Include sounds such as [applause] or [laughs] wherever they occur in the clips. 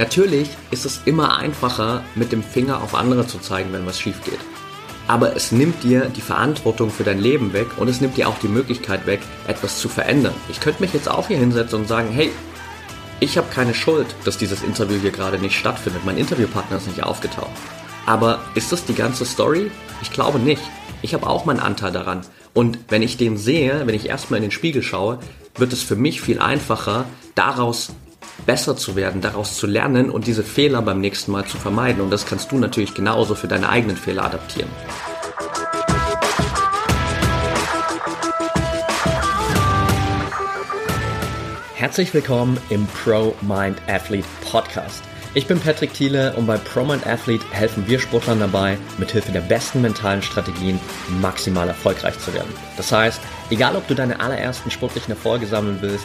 Natürlich ist es immer einfacher, mit dem Finger auf andere zu zeigen, wenn was schief geht. Aber es nimmt dir die Verantwortung für dein Leben weg und es nimmt dir auch die Möglichkeit weg, etwas zu verändern. Ich könnte mich jetzt auch hier hinsetzen und sagen, hey, ich habe keine Schuld, dass dieses Interview hier gerade nicht stattfindet. Mein Interviewpartner ist nicht aufgetaucht. Aber ist das die ganze Story? Ich glaube nicht. Ich habe auch meinen Anteil daran. Und wenn ich den sehe, wenn ich erstmal in den Spiegel schaue, wird es für mich viel einfacher, daraus besser zu werden, daraus zu lernen und diese Fehler beim nächsten Mal zu vermeiden. Und das kannst du natürlich genauso für deine eigenen Fehler adaptieren. Herzlich willkommen im Pro Mind Athlete Podcast. Ich bin Patrick Thiele und bei Pro Mind Athlete helfen wir Sportlern dabei, mithilfe der besten mentalen Strategien maximal erfolgreich zu werden. Das heißt, egal ob du deine allerersten sportlichen Erfolge sammeln willst,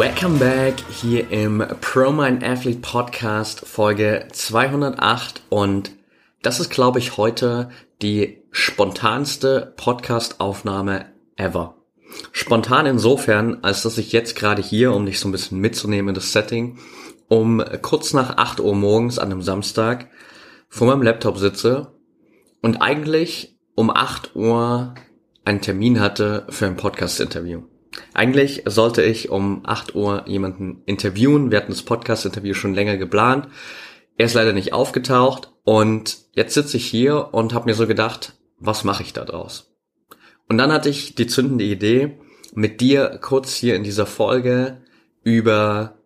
Welcome back hier im ProMind Athlete Podcast Folge 208 und das ist glaube ich heute die spontanste Podcast-Aufnahme ever. Spontan insofern, als dass ich jetzt gerade hier, um dich so ein bisschen mitzunehmen in das Setting, um kurz nach 8 Uhr morgens an einem Samstag vor meinem Laptop sitze und eigentlich um 8 Uhr einen Termin hatte für ein Podcast-Interview. Eigentlich sollte ich um 8 Uhr jemanden interviewen. Wir hatten das Podcast-Interview schon länger geplant. Er ist leider nicht aufgetaucht und jetzt sitze ich hier und habe mir so gedacht, was mache ich da draus? Und dann hatte ich die zündende Idee, mit dir kurz hier in dieser Folge über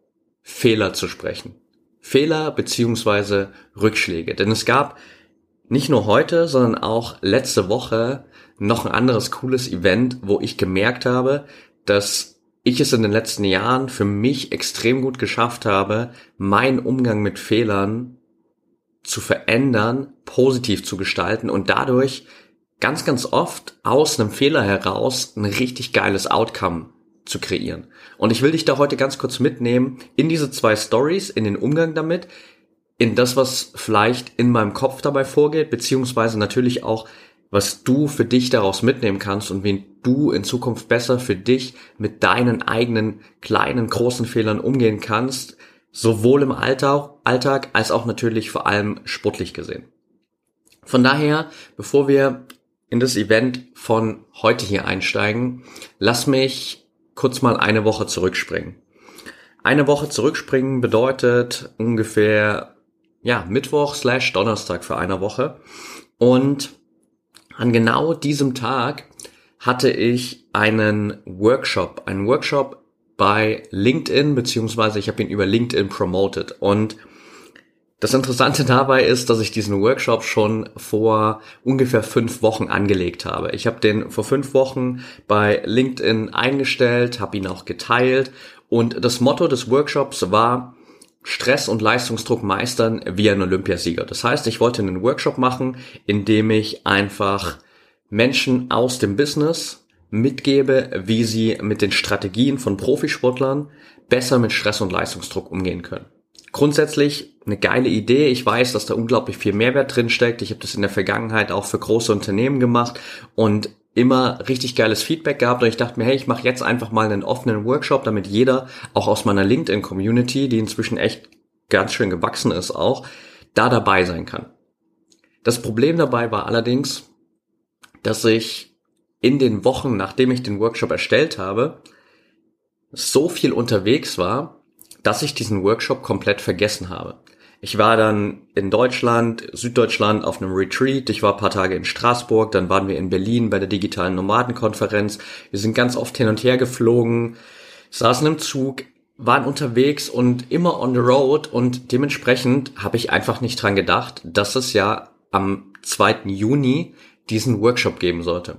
Fehler zu sprechen. Fehler beziehungsweise Rückschläge. Denn es gab nicht nur heute, sondern auch letzte Woche noch ein anderes cooles Event, wo ich gemerkt habe, dass ich es in den letzten Jahren für mich extrem gut geschafft habe, meinen Umgang mit Fehlern zu verändern, positiv zu gestalten und dadurch ganz, ganz oft aus einem Fehler heraus ein richtig geiles Outcome zu kreieren. Und ich will dich da heute ganz kurz mitnehmen in diese zwei Stories, in den Umgang damit, in das, was vielleicht in meinem Kopf dabei vorgeht, beziehungsweise natürlich auch was du für dich daraus mitnehmen kannst und wen du in Zukunft besser für dich mit deinen eigenen kleinen, großen Fehlern umgehen kannst, sowohl im Alltag, Alltag als auch natürlich vor allem sportlich gesehen. Von daher, bevor wir in das Event von heute hier einsteigen, lass mich kurz mal eine Woche zurückspringen. Eine Woche zurückspringen bedeutet ungefähr, ja, Mittwoch slash Donnerstag für eine Woche. Und an genau diesem Tag hatte ich einen Workshop, einen Workshop bei LinkedIn, beziehungsweise ich habe ihn über LinkedIn promoted. Und das Interessante [laughs] dabei ist, dass ich diesen Workshop schon vor ungefähr fünf Wochen angelegt habe. Ich habe den vor fünf Wochen bei LinkedIn eingestellt, habe ihn auch geteilt und das Motto des Workshops war, Stress und Leistungsdruck meistern wie ein Olympiasieger. Das heißt, ich wollte einen Workshop machen, in dem ich einfach Menschen aus dem Business mitgebe, wie sie mit den Strategien von Profisportlern besser mit Stress und Leistungsdruck umgehen können. Grundsätzlich eine geile Idee. Ich weiß, dass da unglaublich viel Mehrwert drin steckt. Ich habe das in der Vergangenheit auch für große Unternehmen gemacht und immer richtig geiles Feedback gehabt und ich dachte mir, hey, ich mache jetzt einfach mal einen offenen Workshop, damit jeder, auch aus meiner LinkedIn-Community, die inzwischen echt ganz schön gewachsen ist auch, da dabei sein kann. Das Problem dabei war allerdings, dass ich in den Wochen, nachdem ich den Workshop erstellt habe, so viel unterwegs war, dass ich diesen Workshop komplett vergessen habe. Ich war dann in Deutschland, Süddeutschland auf einem Retreat. Ich war ein paar Tage in Straßburg, dann waren wir in Berlin bei der digitalen Nomadenkonferenz. Wir sind ganz oft hin und her geflogen, saßen im Zug, waren unterwegs und immer on the road und dementsprechend habe ich einfach nicht dran gedacht, dass es ja am 2. Juni diesen Workshop geben sollte.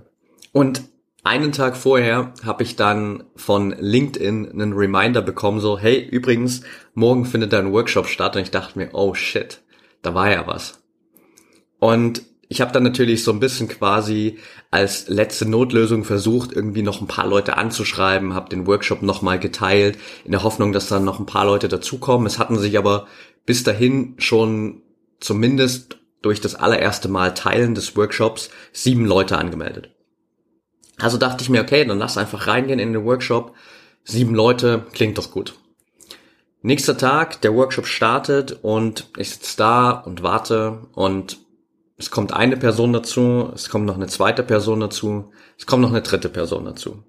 Und einen Tag vorher habe ich dann von LinkedIn einen Reminder bekommen, so, hey, übrigens, morgen findet da ein Workshop statt. Und ich dachte mir, oh shit, da war ja was. Und ich habe dann natürlich so ein bisschen quasi als letzte Notlösung versucht, irgendwie noch ein paar Leute anzuschreiben, habe den Workshop nochmal geteilt, in der Hoffnung, dass dann noch ein paar Leute dazukommen. Es hatten sich aber bis dahin schon zumindest durch das allererste Mal Teilen des Workshops sieben Leute angemeldet. Also dachte ich mir, okay, dann lass einfach reingehen in den Workshop. Sieben Leute, klingt doch gut. Nächster Tag, der Workshop startet und ich sitze da und warte und es kommt eine Person dazu, es kommt noch eine zweite Person dazu, es kommt noch eine dritte Person dazu.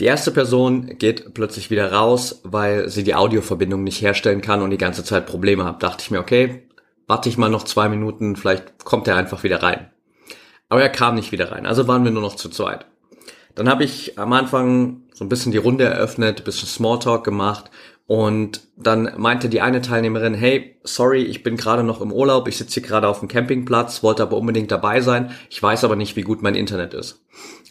Die erste Person geht plötzlich wieder raus, weil sie die Audioverbindung nicht herstellen kann und die ganze Zeit Probleme hat. Dachte ich mir, okay, warte ich mal noch zwei Minuten, vielleicht kommt er einfach wieder rein. Aber er kam nicht wieder rein, also waren wir nur noch zu zweit. Dann habe ich am Anfang so ein bisschen die Runde eröffnet, ein bisschen Smalltalk gemacht und dann meinte die eine Teilnehmerin, hey, sorry, ich bin gerade noch im Urlaub, ich sitze hier gerade auf dem Campingplatz, wollte aber unbedingt dabei sein, ich weiß aber nicht, wie gut mein Internet ist.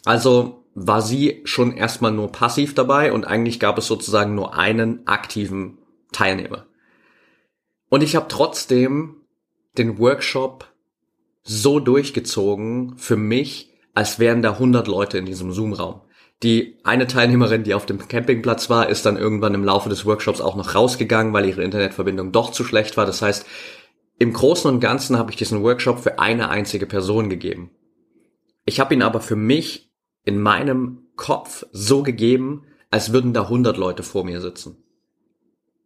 Also war sie schon erstmal nur passiv dabei und eigentlich gab es sozusagen nur einen aktiven Teilnehmer. Und ich habe trotzdem den Workshop so durchgezogen für mich, als wären da 100 Leute in diesem Zoom-Raum. Die eine Teilnehmerin, die auf dem Campingplatz war, ist dann irgendwann im Laufe des Workshops auch noch rausgegangen, weil ihre Internetverbindung doch zu schlecht war. Das heißt, im Großen und Ganzen habe ich diesen Workshop für eine einzige Person gegeben. Ich habe ihn aber für mich in meinem Kopf so gegeben, als würden da 100 Leute vor mir sitzen.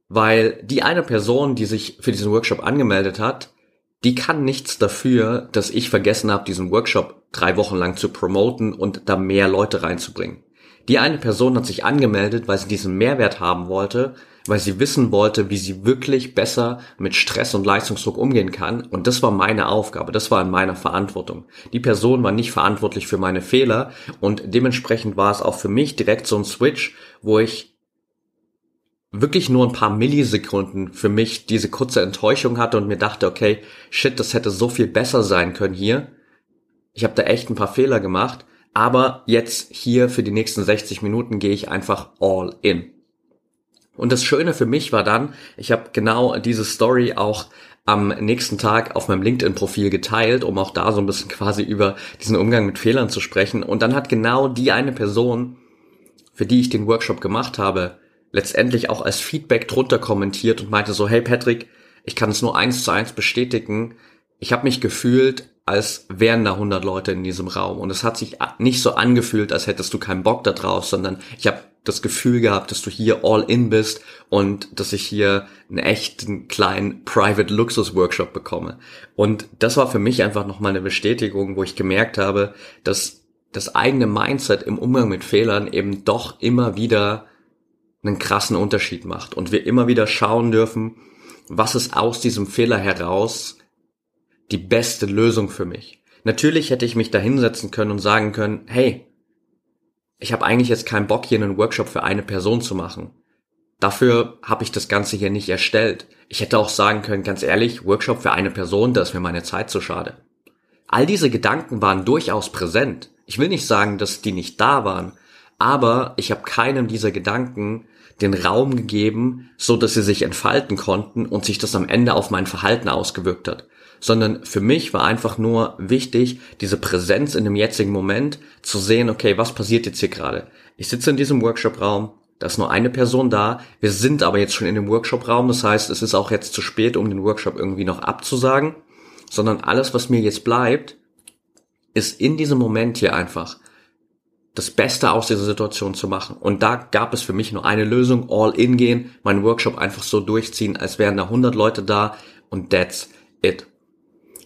Weil die eine Person, die sich für diesen Workshop angemeldet hat, die kann nichts dafür, dass ich vergessen habe, diesen Workshop drei Wochen lang zu promoten und da mehr Leute reinzubringen. Die eine Person hat sich angemeldet, weil sie diesen Mehrwert haben wollte, weil sie wissen wollte, wie sie wirklich besser mit Stress und Leistungsdruck umgehen kann. Und das war meine Aufgabe, das war in meiner Verantwortung. Die Person war nicht verantwortlich für meine Fehler und dementsprechend war es auch für mich direkt so ein Switch, wo ich wirklich nur ein paar Millisekunden für mich diese kurze Enttäuschung hatte und mir dachte, okay, shit, das hätte so viel besser sein können hier. Ich habe da echt ein paar Fehler gemacht aber jetzt hier für die nächsten 60 Minuten gehe ich einfach all in. Und das Schöne für mich war dann, ich habe genau diese Story auch am nächsten Tag auf meinem LinkedIn-Profil geteilt, um auch da so ein bisschen [laughs] quasi über diesen Umgang mit Fehlern zu sprechen. Und dann hat genau die eine Person, für die ich den Workshop gemacht habe, letztendlich auch als Feedback drunter kommentiert und meinte so, hey Patrick, ich kann es nur eins zu eins bestätigen. Ich habe mich gefühlt, als wären da 100 Leute in diesem Raum. Und es hat sich nicht so angefühlt, als hättest du keinen Bock da drauf, sondern ich habe das Gefühl gehabt, dass du hier all in bist und dass ich hier einen echten kleinen Private Luxus Workshop bekomme. Und das war für mich einfach nochmal eine Bestätigung, wo ich gemerkt habe, dass das eigene Mindset im Umgang mit Fehlern eben doch immer wieder einen krassen Unterschied macht und wir immer wieder schauen dürfen, was ist aus diesem Fehler heraus die beste Lösung für mich. Natürlich hätte ich mich da hinsetzen können und sagen können, hey, ich habe eigentlich jetzt keinen Bock, hier einen Workshop für eine Person zu machen. Dafür habe ich das Ganze hier nicht erstellt. Ich hätte auch sagen können, ganz ehrlich, Workshop für eine Person, da ist mir meine Zeit zu schade. All diese Gedanken waren durchaus präsent. Ich will nicht sagen, dass die nicht da waren, aber ich habe keinem dieser Gedanken den Raum gegeben, so dass sie sich entfalten konnten und sich das am Ende auf mein Verhalten ausgewirkt hat sondern für mich war einfach nur wichtig, diese Präsenz in dem jetzigen Moment zu sehen, okay, was passiert jetzt hier gerade? Ich sitze in diesem Workshop-Raum, da ist nur eine Person da, wir sind aber jetzt schon in dem Workshop-Raum, das heißt, es ist auch jetzt zu spät, um den Workshop irgendwie noch abzusagen, sondern alles, was mir jetzt bleibt, ist in diesem Moment hier einfach das Beste aus dieser Situation zu machen. Und da gab es für mich nur eine Lösung, all in gehen, meinen Workshop einfach so durchziehen, als wären da 100 Leute da und that's it.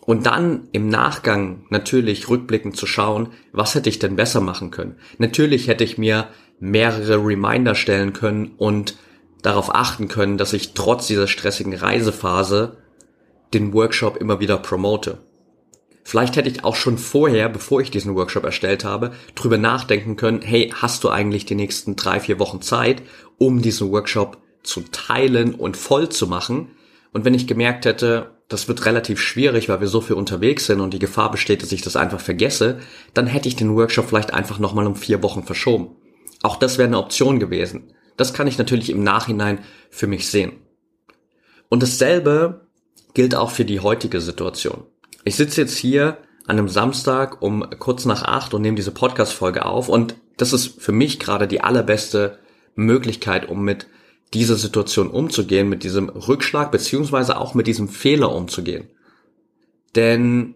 Und dann im Nachgang natürlich rückblickend zu schauen, was hätte ich denn besser machen können. Natürlich hätte ich mir mehrere Reminder stellen können und darauf achten können, dass ich trotz dieser stressigen Reisephase den Workshop immer wieder promote. Vielleicht hätte ich auch schon vorher, bevor ich diesen Workshop erstellt habe, drüber nachdenken können, hey, hast du eigentlich die nächsten drei, vier Wochen Zeit, um diesen Workshop zu teilen und voll zu machen? Und wenn ich gemerkt hätte, das wird relativ schwierig, weil wir so viel unterwegs sind und die Gefahr besteht, dass ich das einfach vergesse, dann hätte ich den Workshop vielleicht einfach nochmal um vier Wochen verschoben. Auch das wäre eine Option gewesen. Das kann ich natürlich im Nachhinein für mich sehen. Und dasselbe gilt auch für die heutige Situation. Ich sitze jetzt hier an einem Samstag um kurz nach acht und nehme diese Podcast-Folge auf und das ist für mich gerade die allerbeste Möglichkeit, um mit dieser Situation umzugehen, mit diesem Rückschlag beziehungsweise auch mit diesem Fehler umzugehen. Denn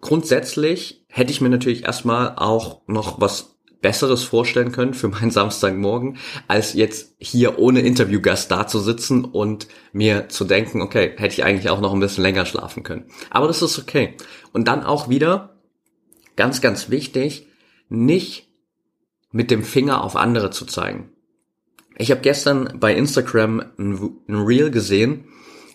grundsätzlich hätte ich mir natürlich erstmal auch noch was Besseres vorstellen können für meinen Samstagmorgen, als jetzt hier ohne Interviewgast da zu sitzen und mir zu denken, okay, hätte ich eigentlich auch noch ein bisschen länger schlafen können. Aber das ist okay. Und dann auch wieder, ganz, ganz wichtig, nicht mit dem Finger auf andere zu zeigen. Ich habe gestern bei Instagram ein, Reel gesehen,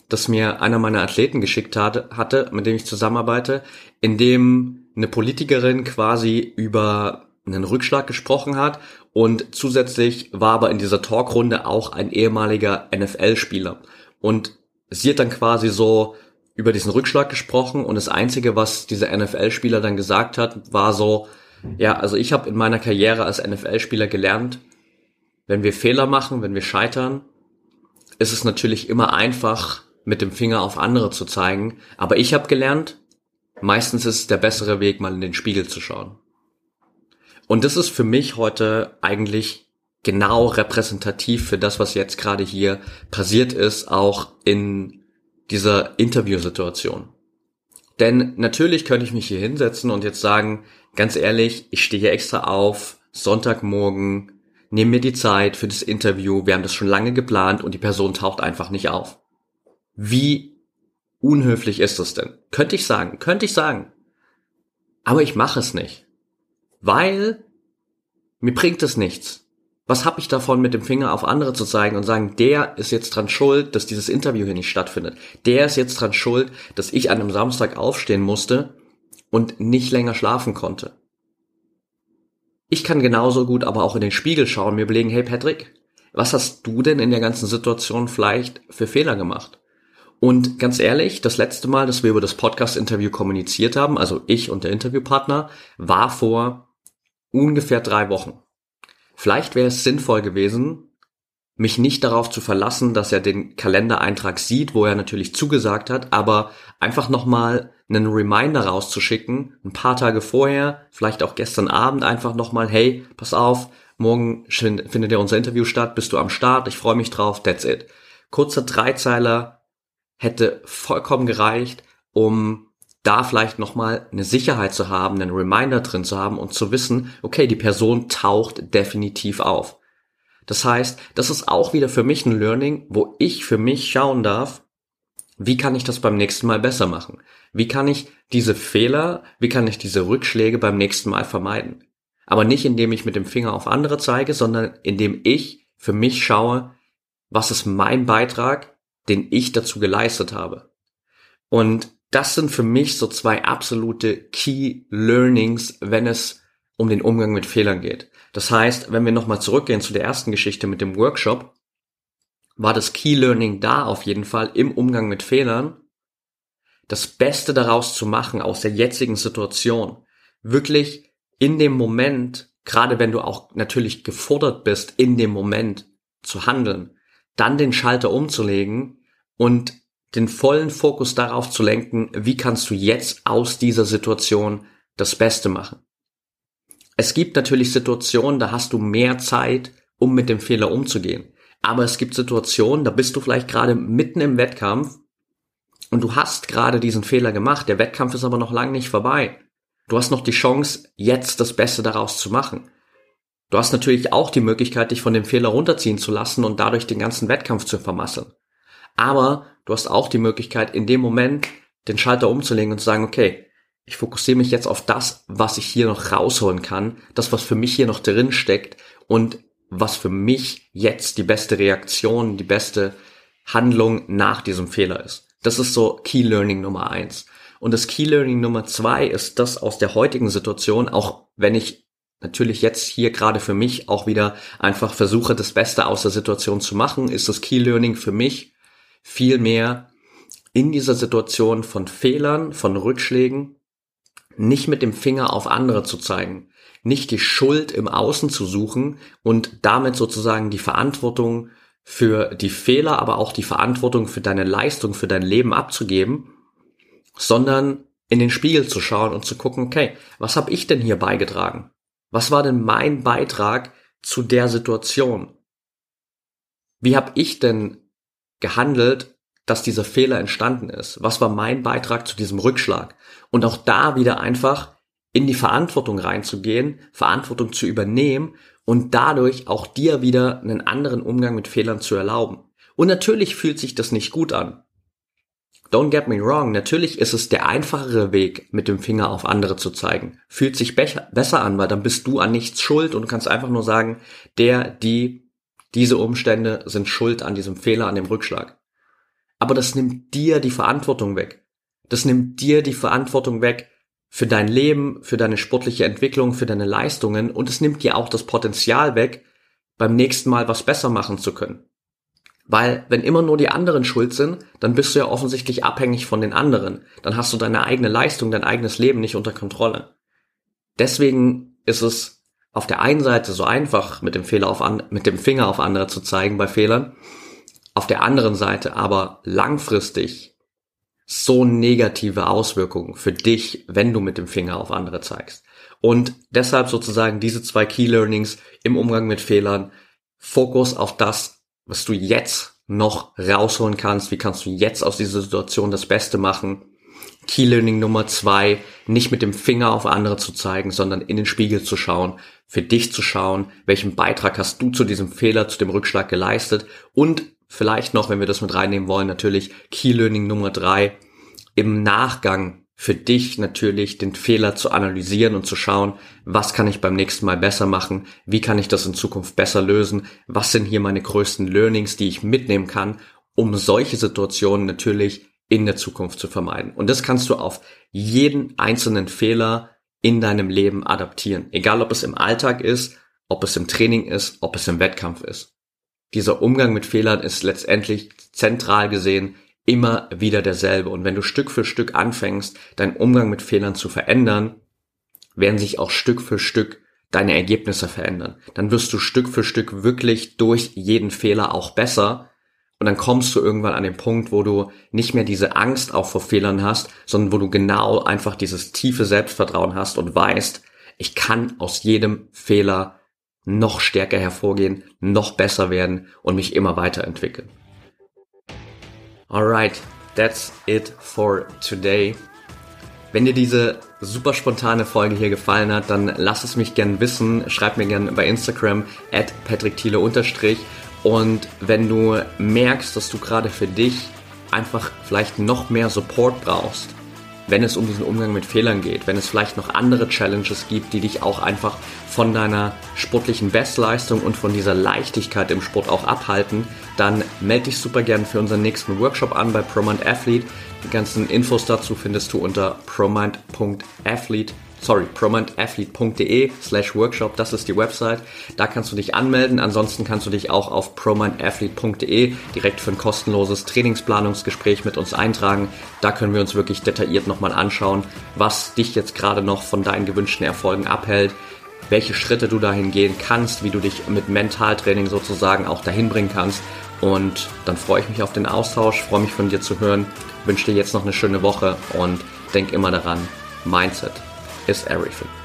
das mir einer meiner Athleten geschickt hatte, mit dem ich zusammenarbeite, in dem eine Politikerin quasi über einen Rückschlag gesprochen hat und zusätzlich war aber in dieser Talkrunde auch ein ehemaliger NFL-Spieler und sie hat dann quasi so über diesen Rückschlag gesprochen und das einzige, was dieser NFL-Spieler dann gesagt hat, war so, ja, also ich habe in meiner Karriere als NFL-Spieler gelernt, wenn wir Fehler machen, wenn wir scheitern, ist es natürlich immer einfach, mit dem Finger auf andere zu zeigen. Aber ich habe gelernt, meistens ist es der bessere Weg, mal in den Spiegel zu schauen. Und das ist für mich heute eigentlich genau repräsentativ für das, was jetzt gerade hier passiert ist, auch in dieser Interviewsituation. Denn natürlich könnte ich mich hier hinsetzen und jetzt sagen, ganz ehrlich, ich stehe extra auf, Sonntagmorgen, nehme mir die Zeit für das Interview, wir haben das schon lange geplant und die Person taucht einfach nicht auf. Wie unhöflich ist das denn? Könnte ich sagen, könnte ich sagen. Aber ich mache es nicht weil mir bringt es nichts. Was habe ich davon, mit dem Finger auf andere zu zeigen und sagen, der ist jetzt dran schuld, dass dieses Interview hier nicht stattfindet. Der ist jetzt dran schuld, dass ich an einem Samstag aufstehen musste und nicht länger schlafen konnte. Ich kann genauso gut aber auch in den Spiegel schauen und mir überlegen, hey Patrick, was hast du denn in der ganzen Situation vielleicht für Fehler gemacht? Und ganz ehrlich, das letzte Mal, dass wir über das Podcast-Interview kommuniziert haben, also ich und der Interviewpartner, war vor ungefähr drei Wochen. Vielleicht wäre es sinnvoll gewesen, mich nicht darauf zu verlassen, dass er den Kalendereintrag sieht, wo er natürlich zugesagt hat, aber einfach nochmal einen Reminder rauszuschicken, ein paar Tage vorher, vielleicht auch gestern Abend einfach nochmal, hey, pass auf, morgen findet ja unser Interview statt, bist du am Start, ich freue mich drauf, that's it. Kurzer Dreizeiler hätte vollkommen gereicht, um da vielleicht nochmal eine Sicherheit zu haben, einen Reminder drin zu haben und zu wissen, okay, die Person taucht definitiv auf. Das heißt, das ist auch wieder für mich ein Learning, wo ich für mich schauen darf, wie kann ich das beim nächsten Mal besser machen? Wie kann ich diese Fehler, wie kann ich diese Rückschläge beim nächsten Mal vermeiden? Aber nicht indem ich mit dem Finger auf andere zeige, sondern indem ich für mich schaue, was ist mein Beitrag, den ich dazu geleistet habe. Und das sind für mich so zwei absolute Key Learnings, wenn es um den Umgang mit Fehlern geht. Das heißt, wenn wir nochmal zurückgehen zu der ersten Geschichte mit dem Workshop, war das Key Learning da auf jeden Fall im Umgang mit Fehlern, das Beste daraus zu machen aus der jetzigen Situation. Wirklich in dem Moment, gerade wenn du auch natürlich gefordert bist, in dem Moment zu handeln, dann den Schalter umzulegen und den vollen Fokus darauf zu lenken, wie kannst du jetzt aus dieser Situation das Beste machen. Es gibt natürlich Situationen, da hast du mehr Zeit, um mit dem Fehler umzugehen. Aber es gibt Situationen, da bist du vielleicht gerade mitten im Wettkampf und du hast gerade diesen Fehler gemacht. Der Wettkampf ist aber noch lange nicht vorbei. Du hast noch die Chance, jetzt das Beste daraus zu machen. Du hast natürlich auch die Möglichkeit, dich von dem Fehler runterziehen zu lassen und dadurch den ganzen Wettkampf zu vermasseln. Aber du hast auch die Möglichkeit, in dem Moment den Schalter umzulegen und zu sagen, okay, ich fokussiere mich jetzt auf das, was ich hier noch rausholen kann, das, was für mich hier noch drin steckt und was für mich jetzt die beste Reaktion, die beste Handlung nach diesem Fehler ist. Das ist so Key Learning Nummer eins. Und das Key Learning Nummer zwei ist das aus der heutigen Situation, auch wenn ich natürlich jetzt hier gerade für mich auch wieder einfach versuche, das Beste aus der Situation zu machen, ist das Key Learning für mich, vielmehr in dieser Situation von Fehlern, von Rückschlägen, nicht mit dem Finger auf andere zu zeigen, nicht die Schuld im Außen zu suchen und damit sozusagen die Verantwortung für die Fehler, aber auch die Verantwortung für deine Leistung, für dein Leben abzugeben, sondern in den Spiegel zu schauen und zu gucken, okay, was habe ich denn hier beigetragen? Was war denn mein Beitrag zu der Situation? Wie habe ich denn gehandelt, dass dieser Fehler entstanden ist? Was war mein Beitrag zu diesem Rückschlag? Und auch da wieder einfach in die Verantwortung reinzugehen, Verantwortung zu übernehmen und dadurch auch dir wieder einen anderen Umgang mit Fehlern zu erlauben. Und natürlich fühlt sich das nicht gut an. Don't get me wrong, natürlich ist es der einfachere Weg, mit dem Finger auf andere zu zeigen. Fühlt sich besser an, weil dann bist du an nichts schuld und kannst einfach nur sagen, der, die, diese Umstände sind schuld an diesem Fehler, an dem Rückschlag. Aber das nimmt dir die Verantwortung weg. Das nimmt dir die Verantwortung weg für dein Leben, für deine sportliche Entwicklung, für deine Leistungen und es nimmt dir auch das Potenzial weg, beim nächsten Mal was besser machen zu können. Weil wenn immer nur die anderen schuld sind, dann bist du ja offensichtlich abhängig von den anderen. Dann hast du deine eigene Leistung, dein eigenes Leben nicht unter Kontrolle. Deswegen ist es auf der einen Seite so einfach, mit dem Fehler auf an, mit dem Finger auf andere zu zeigen bei Fehlern. Auf der anderen Seite aber langfristig so negative Auswirkungen für dich, wenn du mit dem Finger auf andere zeigst. Und deshalb sozusagen diese zwei Key Learnings im Umgang mit Fehlern. Fokus auf das, was du jetzt noch rausholen kannst, wie kannst du jetzt aus dieser Situation das Beste machen. Key Learning Nummer zwei, nicht mit dem Finger auf andere zu zeigen, sondern in den Spiegel zu schauen, für dich zu schauen, welchen Beitrag hast du zu diesem Fehler, zu dem Rückschlag geleistet und vielleicht noch, wenn wir das mit reinnehmen wollen, natürlich Key Learning Nummer drei, im Nachgang für dich natürlich den Fehler zu analysieren und zu schauen, was kann ich beim nächsten Mal besser machen, wie kann ich das in Zukunft besser lösen, was sind hier meine größten Learnings, die ich mitnehmen kann, um solche Situationen natürlich in der Zukunft zu vermeiden. Und das kannst du auf jeden einzelnen Fehler in deinem Leben adaptieren, egal ob es im Alltag ist, ob es im Training ist, ob es im Wettkampf ist. Dieser Umgang mit Fehlern ist letztendlich zentral gesehen immer wieder derselbe. Und wenn du Stück für Stück anfängst, deinen Umgang mit Fehlern zu verändern, werden sich auch Stück für Stück deine Ergebnisse verändern. Dann wirst du Stück für Stück wirklich durch jeden Fehler auch besser. Und dann kommst du irgendwann an den Punkt, wo du nicht mehr diese Angst auch vor Fehlern hast, sondern wo du genau einfach dieses tiefe Selbstvertrauen hast und weißt, ich kann aus jedem Fehler noch stärker hervorgehen, noch besser werden und mich immer weiterentwickeln. Alright, that's it for today. Wenn dir diese super spontane Folge hier gefallen hat, dann lass es mich gern wissen. Schreib mir gern bei Instagram at patrickthiele. Und wenn du merkst, dass du gerade für dich einfach vielleicht noch mehr Support brauchst, wenn es um diesen Umgang mit Fehlern geht, wenn es vielleicht noch andere Challenges gibt, die dich auch einfach von deiner sportlichen Bestleistung und von dieser Leichtigkeit im Sport auch abhalten, dann melde dich super gern für unseren nächsten Workshop an bei ProMind Athlete. Die ganzen Infos dazu findest du unter promind.athlete sorry, promindathlete.de slash workshop, das ist die Website. Da kannst du dich anmelden. Ansonsten kannst du dich auch auf promindathlete.de direkt für ein kostenloses Trainingsplanungsgespräch mit uns eintragen. Da können wir uns wirklich detailliert nochmal anschauen, was dich jetzt gerade noch von deinen gewünschten Erfolgen abhält, welche Schritte du dahin gehen kannst, wie du dich mit Mentaltraining sozusagen auch dahin bringen kannst. Und dann freue ich mich auf den Austausch, freue mich von dir zu hören, wünsche dir jetzt noch eine schöne Woche und denk immer daran, Mindset is everything.